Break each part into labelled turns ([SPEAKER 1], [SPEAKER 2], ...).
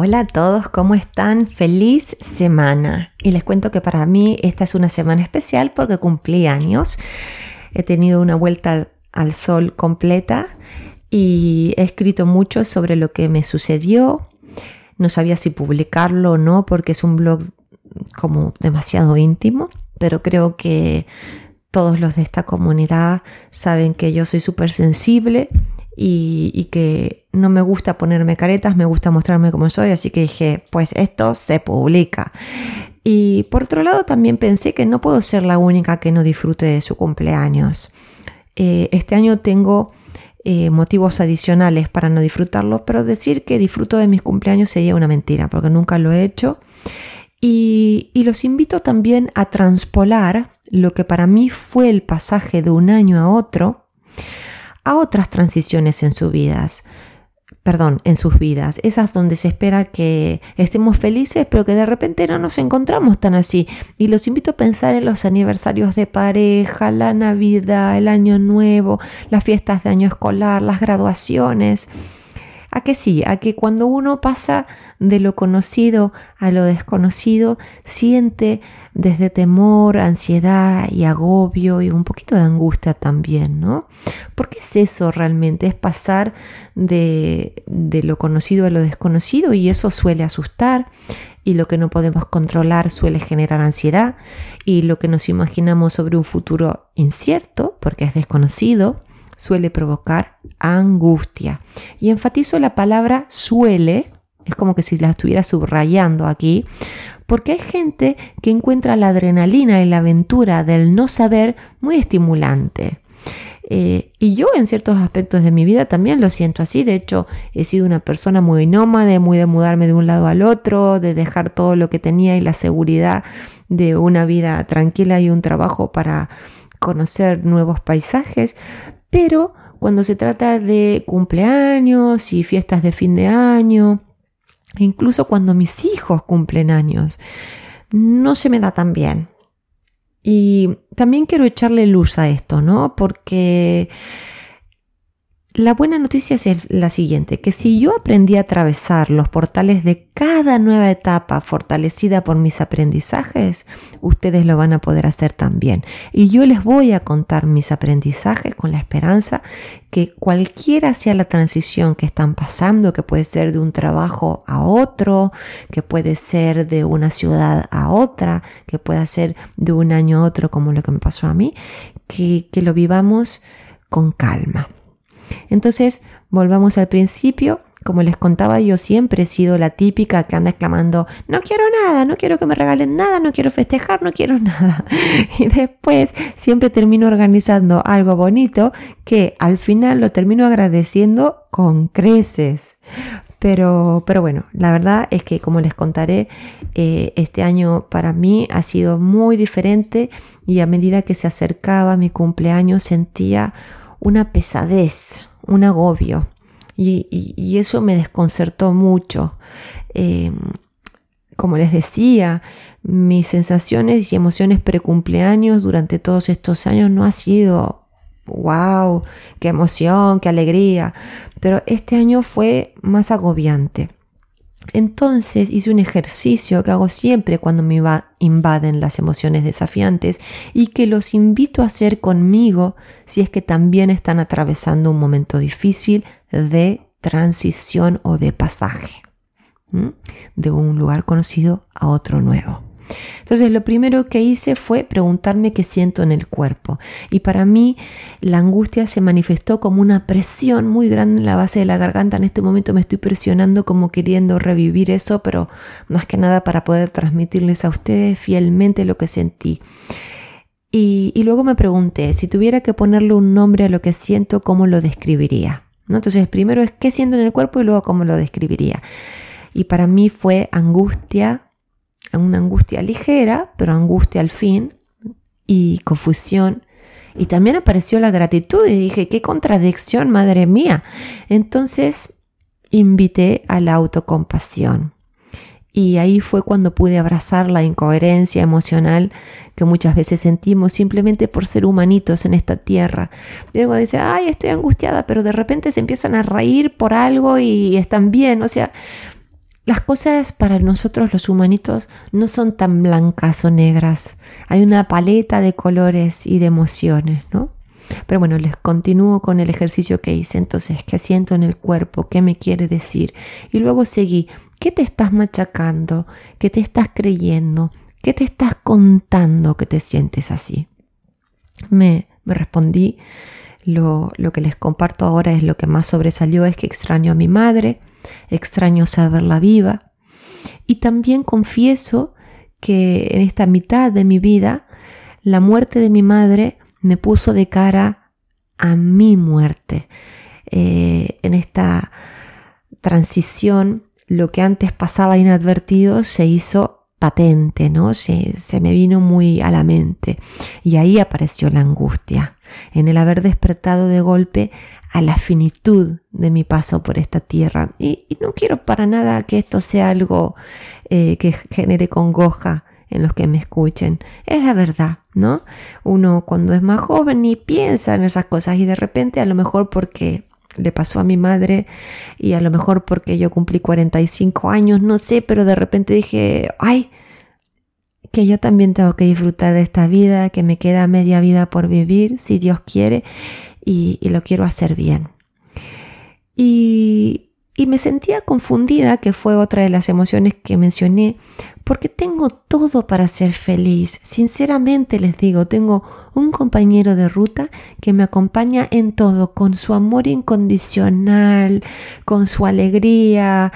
[SPEAKER 1] Hola a todos, ¿cómo están? Feliz semana. Y les cuento que para mí esta es una semana especial porque cumplí años. He tenido una vuelta al sol completa y he escrito mucho sobre lo que me sucedió. No sabía si publicarlo o no porque es un blog como demasiado íntimo, pero creo que todos los de esta comunidad saben que yo soy súper sensible y, que no me gusta ponerme caretas, me gusta mostrarme como soy, así que dije, pues esto se publica. Y por otro lado también pensé que no puedo ser la única que no disfrute de su cumpleaños. Eh, este año tengo eh, motivos adicionales para no disfrutarlo, pero decir que disfruto de mis cumpleaños sería una mentira, porque nunca lo he hecho. Y, y los invito también a transpolar lo que para mí fue el pasaje de un año a otro a otras transiciones en sus vidas. Perdón, en sus vidas, esas donde se espera que estemos felices, pero que de repente no nos encontramos tan así. Y los invito a pensar en los aniversarios de pareja, la Navidad, el Año Nuevo, las fiestas de año escolar, las graduaciones a que sí, a que cuando uno pasa de lo conocido a lo desconocido, siente desde temor, ansiedad y agobio y un poquito de angustia también, ¿no? Porque es eso realmente, es pasar de, de lo conocido a lo desconocido y eso suele asustar y lo que no podemos controlar suele generar ansiedad. Y lo que nos imaginamos sobre un futuro incierto, porque es desconocido, suele provocar angustia. Y enfatizo la palabra suele, es como que si la estuviera subrayando aquí, porque hay gente que encuentra la adrenalina y la aventura del no saber muy estimulante. Eh, y yo en ciertos aspectos de mi vida también lo siento así. De hecho, he sido una persona muy nómade, muy de mudarme de un lado al otro, de dejar todo lo que tenía y la seguridad de una vida tranquila y un trabajo para conocer nuevos paisajes. Pero cuando se trata de cumpleaños y fiestas de fin de año, incluso cuando mis hijos cumplen años, no se me da tan bien. Y también quiero echarle luz a esto, ¿no? Porque la buena noticia es la siguiente, que si yo aprendí a atravesar los portales de cada nueva etapa fortalecida por mis aprendizajes, ustedes lo van a poder hacer también. Y yo les voy a contar mis aprendizajes con la esperanza que cualquiera sea la transición que están pasando, que puede ser de un trabajo a otro, que puede ser de una ciudad a otra, que puede ser de un año a otro como lo que me pasó a mí, que, que lo vivamos con calma. Entonces, volvamos al principio. Como les contaba, yo siempre he sido la típica que anda exclamando, no quiero nada, no quiero que me regalen nada, no quiero festejar, no quiero nada. Y después siempre termino organizando algo bonito que al final lo termino agradeciendo con creces. Pero, pero bueno, la verdad es que como les contaré, eh, este año para mí ha sido muy diferente y a medida que se acercaba mi cumpleaños sentía una pesadez, un agobio. Y, eso me desconcertó mucho. Em, como les decía, mis sensaciones y emociones precumpleaños durante todos estos años no ha sido wow, qué emoción, qué alegría, pero este año fue más agobiante. Entonces hice un ejercicio que hago siempre cuando me invaden las emociones desafiantes y que los invito a hacer conmigo si es que también están atravesando un momento difícil de transición o de pasaje de un lugar conocido a otro nuevo. Entonces lo primero que hice fue preguntarme qué siento en el cuerpo. Y para mí la angustia se manifestó como una presión muy grande en la base de la garganta. En este momento me estoy presionando como queriendo revivir eso, pero más que nada para poder transmitirles a ustedes fielmente lo que sentí. Y, luego me pregunté, si tuviera que ponerle un nombre a lo que siento, ¿cómo lo describiría? Entonces, primero es qué siento en el cuerpo y luego cómo lo describiría. Y para mí fue angustia, una angustia ligera, pero angustia al fin, y confusión. Y también apareció la gratitud y dije, qué contradicción, madre mía. Entonces invité a la autocompasión. Y ahí fue cuando pude abrazar la incoherencia emocional que muchas veces sentimos simplemente por ser humanitos en esta tierra. Y luego dice, ay, estoy angustiada, pero de repente se empiezan a reír por algo y están bien. O sea, las cosas para nosotros los humanitos no son tan blancas o negras. Hay una paleta de colores y de emociones, ¿no? Pero bueno, les continúo con el ejercicio que hice. Entonces, ¿qué siento en el cuerpo? ¿Qué me quiere decir? Y luego seguí. ¿Qué te estás machacando? ¿Qué te estás creyendo? ¿Qué te estás contando que te sientes así? Me, me respondí. Lo, lo que les comparto ahora es lo que más sobresalió, es que extraño a mi madre, extraño saberla viva. Y también confieso que en esta mitad de mi vida, la muerte de mi madre me puso de cara a mi muerte. Eh, en esta transición, lo que antes pasaba inadvertido se hizo patente, ¿no? Se, se, me vino muy a la mente. Y ahí apareció la angustia, en el haber despertado de golpe a la finitud de mi paso por esta tierra. Y, no quiero para nada que esto sea algo eh, que genere congoja en los que me escuchen. Es la verdad, ¿no? Uno cuando es más joven ni piensa en esas cosas y de repente a lo mejor porque le pasó a mi madre y a lo mejor porque yo cumplí 45 años, no sé, pero de repente dije, ay, que yo también tengo que disfrutar de esta vida, que me queda media vida por vivir, si Dios quiere, y, lo quiero hacer bien. Y, y me sentía confundida, que fue otra de las emociones que mencioné, porque tengo todo para ser feliz. Sinceramente les digo, tengo un compañero de ruta que me acompaña en todo, con su amor incondicional, con su alegría.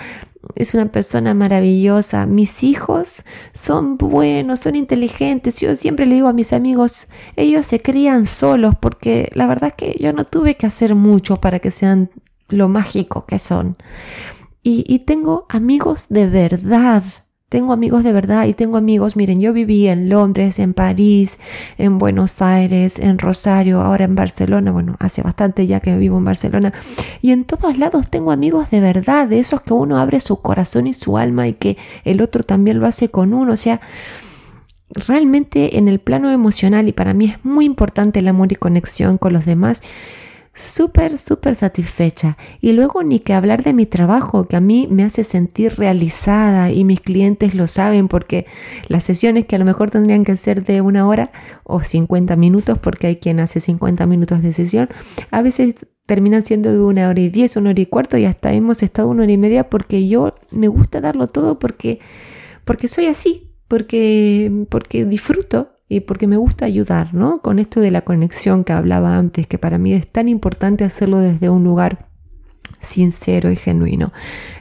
[SPEAKER 1] Es una persona maravillosa. Mis hijos son buenos, son inteligentes. Yo siempre le digo a mis amigos, ellos se crían solos porque la verdad es que yo no tuve que hacer mucho para que sean lo mágico que son. Y, y tengo amigos de verdad tengo amigos de verdad y tengo amigos, miren, yo viví en Londres, en París, en Buenos Aires, en Rosario, ahora en Barcelona, bueno, hace bastante ya que vivo en Barcelona, y en todos lados tengo amigos de verdad, de esos que uno abre su corazón y su alma y que el otro también lo hace con uno, o sea, realmente en el plano emocional y para mí es muy importante el amor y conexión con los demás súper, súper satisfecha. Y luego ni que hablar de mi trabajo, que a mí me hace sentir realizada y mis clientes lo saben porque las sesiones que a lo mejor tendrían que ser de una hora o 50 minutos, porque hay quien hace 50 minutos de sesión, a veces terminan siendo de una hora y diez, una hora y cuarto y hasta hemos estado una hora y media porque yo me gusta darlo todo porque, porque soy así, porque, porque disfruto y porque me gusta ayudar, ¿no? Con esto de la conexión que hablaba antes, que para mí es tan importante hacerlo desde un lugar sincero y genuino.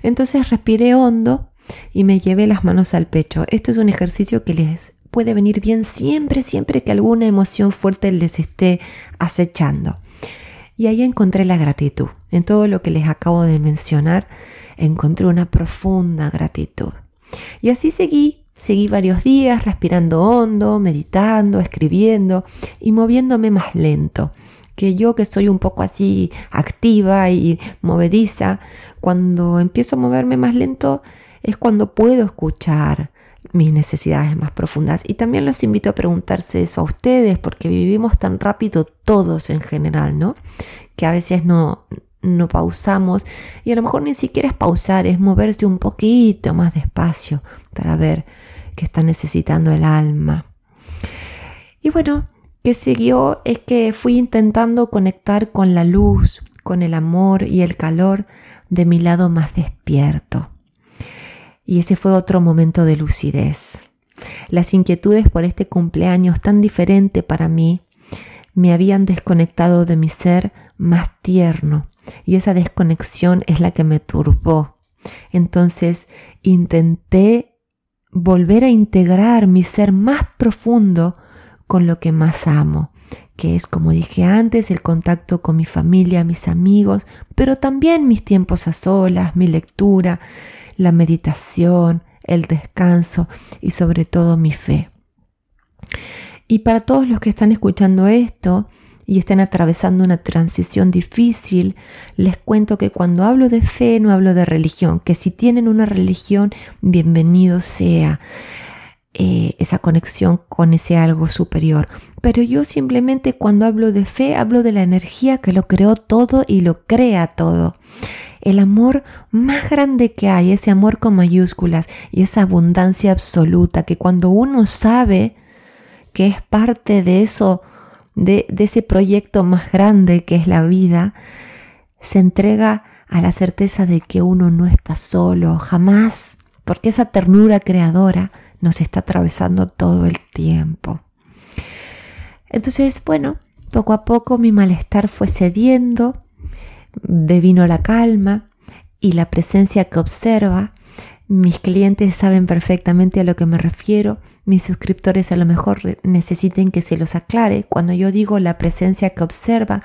[SPEAKER 1] Entonces respiré hondo y me llevé las manos al pecho. Esto es un ejercicio que les puede venir bien siempre, siempre que alguna emoción fuerte les esté acechando. Y ahí encontré la gratitud. En todo lo que les acabo de mencionar, encontré una profunda gratitud. Y así seguí Seguí varios días respirando hondo, meditando, escribiendo y moviéndome más lento. Que yo que soy un poco así activa y movediza, cuando empiezo a moverme más lento es cuando puedo escuchar mis necesidades más profundas. Y también los invito a preguntarse eso a ustedes, porque vivimos tan rápido todos en general, ¿no? Que a veces no, no pausamos y a lo mejor ni siquiera es pausar, es moverse un poquito más despacio para ver qué está necesitando el alma. Y bueno, que siguió es que fui intentando conectar con la luz, con el amor y el calor de mi lado más despierto. Y ese fue otro momento de lucidez. Las inquietudes por este cumpleaños tan diferente para mí me habían desconectado de mi ser más tierno y esa desconexión es la que me turbó. Entonces intenté volver a integrar mi ser más profundo con lo que más amo, que es, como dije antes, el contacto con mi familia, mis amigos, pero también mis tiempos a solas, mi lectura, la meditación, el descanso y sobre todo mi fe. Y para todos los que están escuchando esto y estén atravesando una transición difícil, les cuento que cuando hablo de fe no hablo de religión, que si tienen una religión, bienvenido sea. Eh, esa conexión con ese algo superior. Pero yo simplemente cuando hablo de fe hablo de la energía que lo creó todo y lo crea todo. el amor más grande que hay, ese amor con mayúsculas y esa abundancia absoluta que cuando uno sabe que es parte de eso, de, ese proyecto más grande que es la vida, se entrega a la certeza de que uno no está solo, jamás, porque esa ternura creadora nos está atravesando todo el tiempo. Entonces, bueno, poco a poco mi malestar fue cediendo, devino la calma y la presencia que observa. Mis clientes saben perfectamente a lo que me refiero, mis suscriptores a lo mejor necesiten que se los aclare. Cuando yo digo la presencia que observa,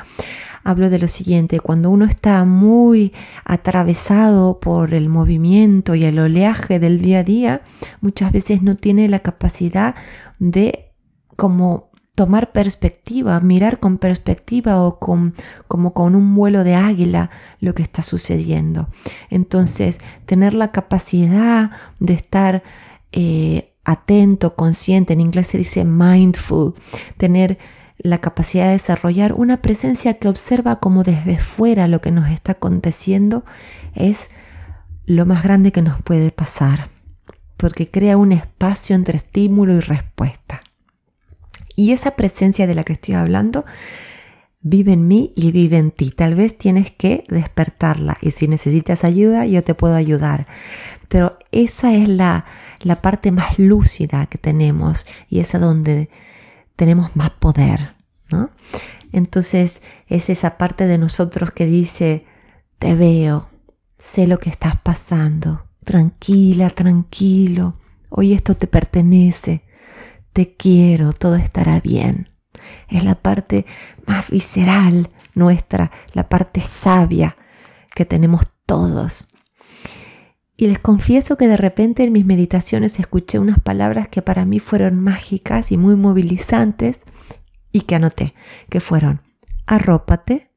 [SPEAKER 1] hablo de lo siguiente, cuando uno está muy atravesado por el movimiento y el oleaje del día a día, muchas veces no tiene la capacidad de como tomar perspectiva, mirar con perspectiva o con, como con un vuelo de águila lo que está sucediendo. Entonces, tener la capacidad de estar eh, atento, consciente, en inglés se dice mindful, tener la capacidad de desarrollar una presencia que observa como desde fuera lo que nos está aconteciendo es lo más grande que nos puede pasar, porque crea un espacio entre estímulo y respuesta. Y esa presencia de la que estoy hablando vive en mí y vive en ti. Tal vez tienes que despertarla y si necesitas ayuda, yo te puedo ayudar. Pero esa es la, la parte más lúcida que tenemos y es a donde tenemos más poder, ¿no? Entonces es esa parte de nosotros que dice, te veo, sé lo que estás pasando, tranquila, tranquilo, hoy esto te pertenece, te quiero, todo estará bien. Es la parte más visceral nuestra, la parte sabia que tenemos todos. Y les confieso que de repente en mis meditaciones escuché unas palabras que para mí fueron mágicas y muy movilizantes y que anoté, que fueron arrópate,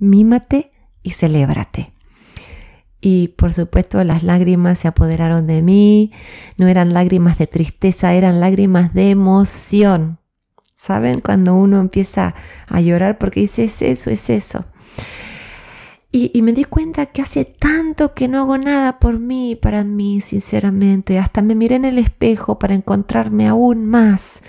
[SPEAKER 1] mímate y celébrate. Y por supuesto las lágrimas se apoderaron de mí, no eran lágrimas de tristeza, eran lágrimas de emoción. ¿Saben? Cuando uno empieza a llorar porque dice, es eso, es eso. Y, y, me di cuenta que hace tanto que no hago nada por mí, para mí, sinceramente. Hasta me miré en el espejo para encontrarme aún más.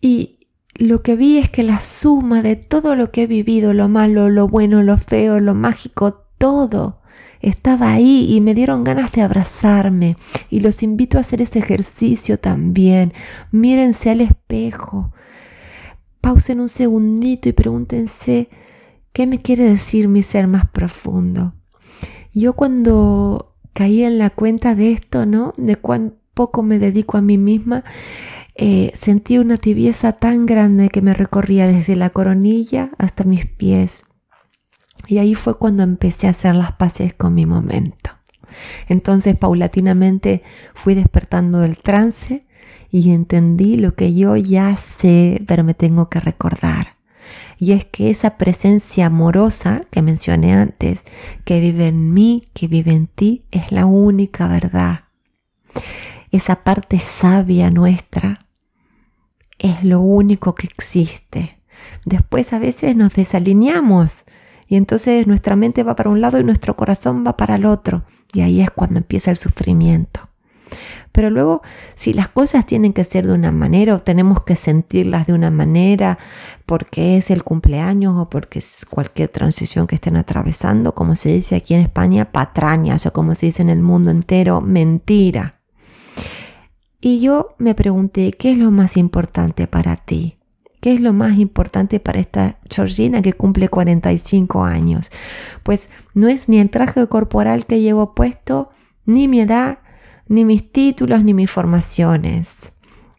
[SPEAKER 1] Y lo que vi es que la suma de todo lo que he vivido, lo malo, lo bueno, lo feo, lo mágico, todo, estaba ahí y me dieron ganas de abrazarme. Y los invito a hacer ese ejercicio también. Mírense al espejo. Pausen un segundito y pregúntense qué me quiere decir mi ser más profundo. Yo cuando caí en la cuenta de esto, ¿no? De cuán poco me dedico a mí misma, eh, sentí una tibieza tan grande que me recorría desde la coronilla hasta mis pies. Y ahí fue cuando empecé a hacer las paces con mi momento. Entonces paulatinamente fui despertando del trance y entendí lo que yo ya sé, pero me tengo que recordar. Y es que esa presencia amorosa que mencioné antes, que vive en mí, que vive en ti, es la única verdad. Esa parte sabia nuestra es lo único que existe. Después a veces nos desalineamos y entonces nuestra mente va para un lado y nuestro corazón va para el otro. Y ahí es cuando empieza el sufrimiento. Pero luego, si las cosas tienen que ser de una manera o tenemos que sentirlas de una manera porque es el cumpleaños o porque es cualquier transición que estén atravesando, como se dice aquí en España, patrañas o como se dice en el mundo entero, mentira. Y yo me pregunté, ¿qué es lo más importante para ti? ¿Qué es lo más importante para esta Georgina que cumple 45 años? Pues no es ni el traje corporal que llevo puesto, ni mi edad, ni mis títulos, ni mis formaciones.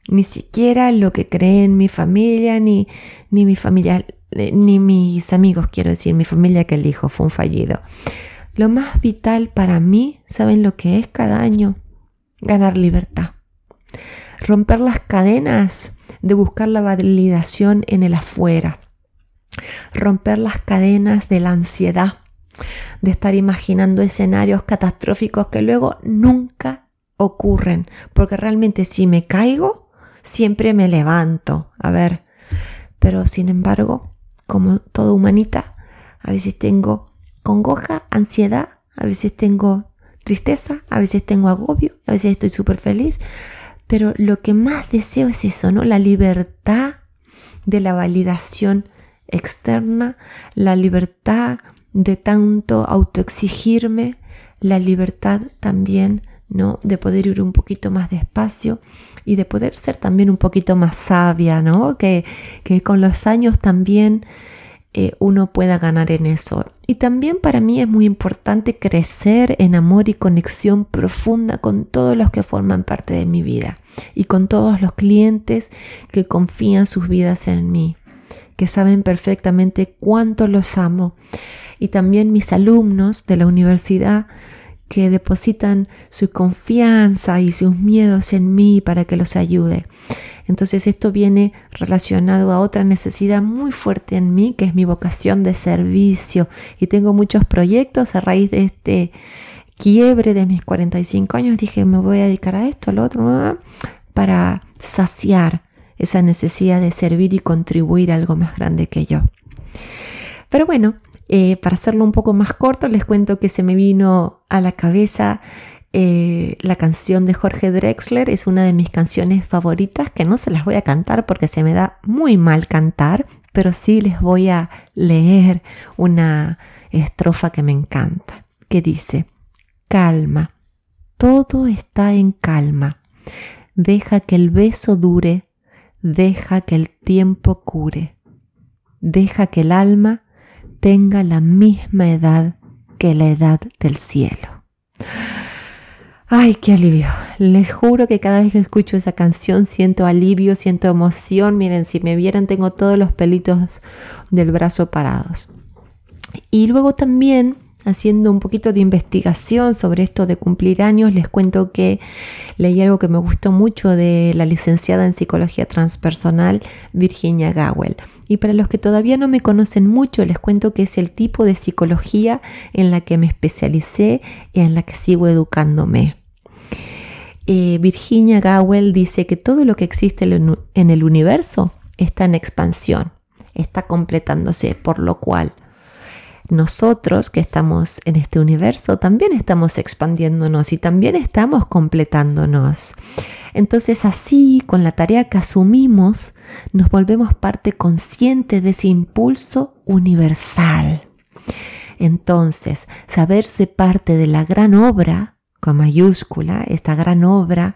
[SPEAKER 1] Ni siquiera lo que creen mi familia, ni, ni mi familia, ni mis amigos, quiero decir, mi familia que el hijo fue un fallido. Lo más vital para mí, ¿saben lo que es cada año? Ganar libertad. Romper las cadenas de buscar la validación en el afuera, romper las cadenas de la ansiedad, de estar imaginando escenarios catastróficos que luego nunca ocurren, porque realmente si me caigo, siempre me levanto, a ver, pero sin embargo, como toda humanita, a veces tengo congoja, ansiedad, a veces tengo tristeza, a veces tengo agobio, a veces estoy súper feliz, pero lo que más deseo es eso, ¿no? La libertad de la validación externa, la libertad de tanto autoexigirme, la libertad también, ¿no? De poder ir un poquito más despacio y de poder ser también un poquito más sabia, ¿no? Que, que con los años también eh, uno pueda ganar en eso. Y también para mí es muy importante crecer en amor y conexión profunda con todos los que forman parte de mi vida y con todos los clientes que confían sus vidas en mí, que saben perfectamente cuánto los amo. Y también mis alumnos de la universidad que depositan su confianza y sus miedos en mí para que los ayude. Entonces esto viene relacionado a otra necesidad muy fuerte en mí, que es mi vocación de servicio. Y tengo muchos proyectos a raíz de este quiebre de mis 45 años. Dije, me voy a dedicar a esto, al otro, para saciar esa necesidad de servir y contribuir a algo más grande que yo. Pero bueno, eh, para hacerlo un poco más corto, les cuento que se me vino a la cabeza eh, la canción de Jorge Drexler. Es una de mis canciones favoritas que no se las voy a cantar porque se me da muy mal cantar, pero sí les voy a leer una estrofa que me encanta, que dice, calma, todo está en calma, deja que el beso dure, deja que el tiempo cure, deja que el alma tenga la misma edad que la edad del cielo. Ay, qué alivio. Les juro que cada vez que escucho esa canción siento alivio, siento emoción. Miren, si me vieran tengo todos los pelitos del brazo parados. Y luego también haciendo un poquito de investigación sobre esto de cumplir años, les cuento que leí algo que me gustó mucho de la licenciada en psicología transpersonal Virginia Gowell. Y para los que todavía no me conocen mucho, les cuento que es el tipo de psicología en la que me especialicé y en la que sigo educándome. Eh, Virginia Gowell dice que todo lo que existe en el universo está en expansión, está completándose, por lo cual nosotros que estamos en este universo también estamos expandiéndonos y también estamos completándonos. Entonces así, con la tarea que asumimos, nos volvemos parte consciente de ese impulso universal. Entonces, saberse parte de la gran obra con mayúscula, esta gran obra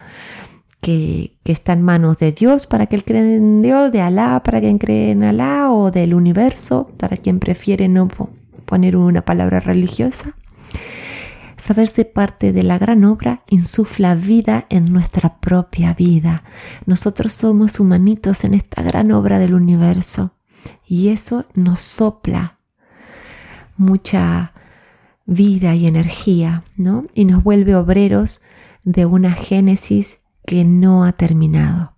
[SPEAKER 1] que, está en manos de Dios para que él cree en Dios, de Alá para quien cree en Alá o del universo para quien prefiere no poner una palabra religiosa. Saberse parte de la gran obra insufla vida en nuestra propia vida. Nosotros somos humanitos en esta gran obra del universo y eso nos sopla mucha vida y energía, ¿no? Y nos vuelve obreros de una génesis que no ha terminado.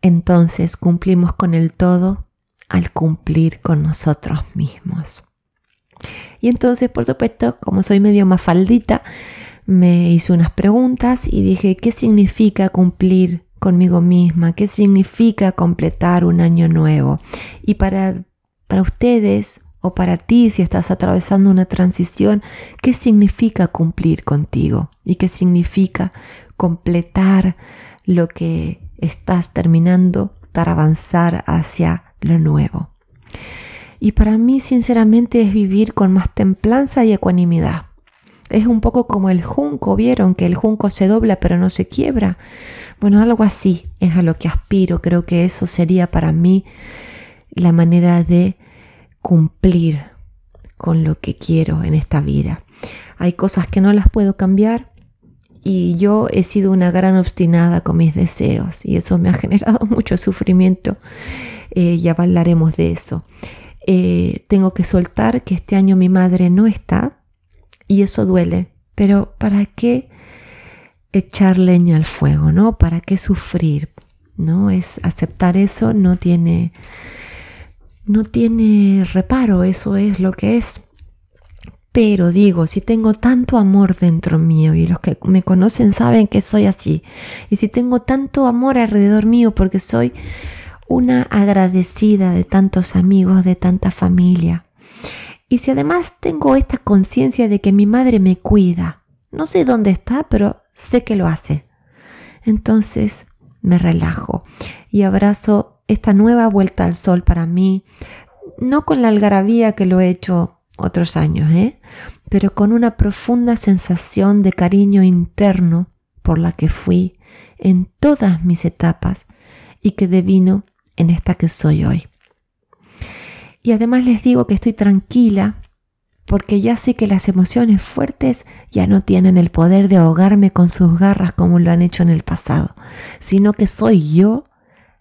[SPEAKER 1] Entonces cumplimos con el todo al cumplir con nosotros mismos. Y entonces, por supuesto, como soy medio mafaldita, me hice unas preguntas y dije, ¿qué significa cumplir conmigo misma? ¿Qué significa completar un año nuevo? Y para, para ustedes, o para ti si estás atravesando una transición, qué significa cumplir contigo y qué significa completar lo que estás terminando para avanzar hacia lo nuevo. Y para mí, sinceramente, es vivir con más templanza y ecuanimidad. Es un poco como el junco, ¿vieron? Que el junco se dobla pero no se quiebra. Bueno, algo así es a lo que aspiro. Creo que eso sería para mí la manera de cumplir con lo que quiero en esta vida. Hay cosas que no las puedo cambiar y yo he sido una gran obstinada con mis deseos y eso me ha generado mucho sufrimiento. Eh, ya hablaremos de eso. Eh, tengo que soltar que este año mi madre no está y eso duele, pero ¿para qué echar leña al fuego, no? ¿Para qué sufrir? ¿No? Es aceptar eso no tiene no tiene reparo, eso es lo que es. Pero digo, si tengo tanto amor dentro mío y los que me conocen saben que soy así, y si tengo tanto amor alrededor mío porque soy una agradecida de tantos amigos, de tanta familia, Y si además tengo esta conciencia de que mi madre me cuida, no sé dónde está, pero sé que lo hace. Entonces me relajo y abrazo esta nueva vuelta al sol para mí, no con la algarabía que lo he hecho otros años, ¿eh? pero con una profunda sensación de cariño interno por la que fui en todas mis etapas y que devino en esta que soy hoy. Y además les digo que estoy tranquila porque ya sé que las emociones fuertes ya no tienen el poder de ahogarme con sus garras como lo han hecho en el pasado, sino que soy yo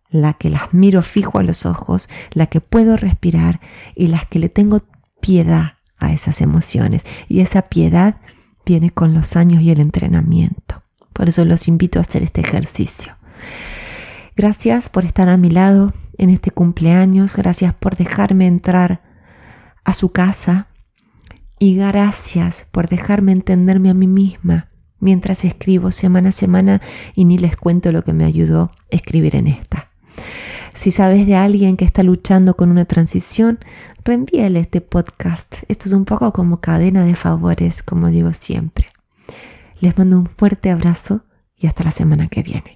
[SPEAKER 1] la que las miro fijo a los ojos, la que puedo respirar y las que le tengo piedad a esas emociones. Y esa piedad viene con los años y el entrenamiento. Por eso los invito a hacer este ejercicio. Gracias por estar a mi lado en este cumpleaños, gracias por dejarme entrar a su casa y gracias por dejarme entenderme a mí misma mientras escribo semana a semana y ni les cuento lo que me ayudó a escribir en esta. Si sabes de alguien que está luchando con una transición, reenvíale este podcast. Esto es un poco como cadena de favores, como digo siempre. Les mando un fuerte abrazo y hasta la semana que viene.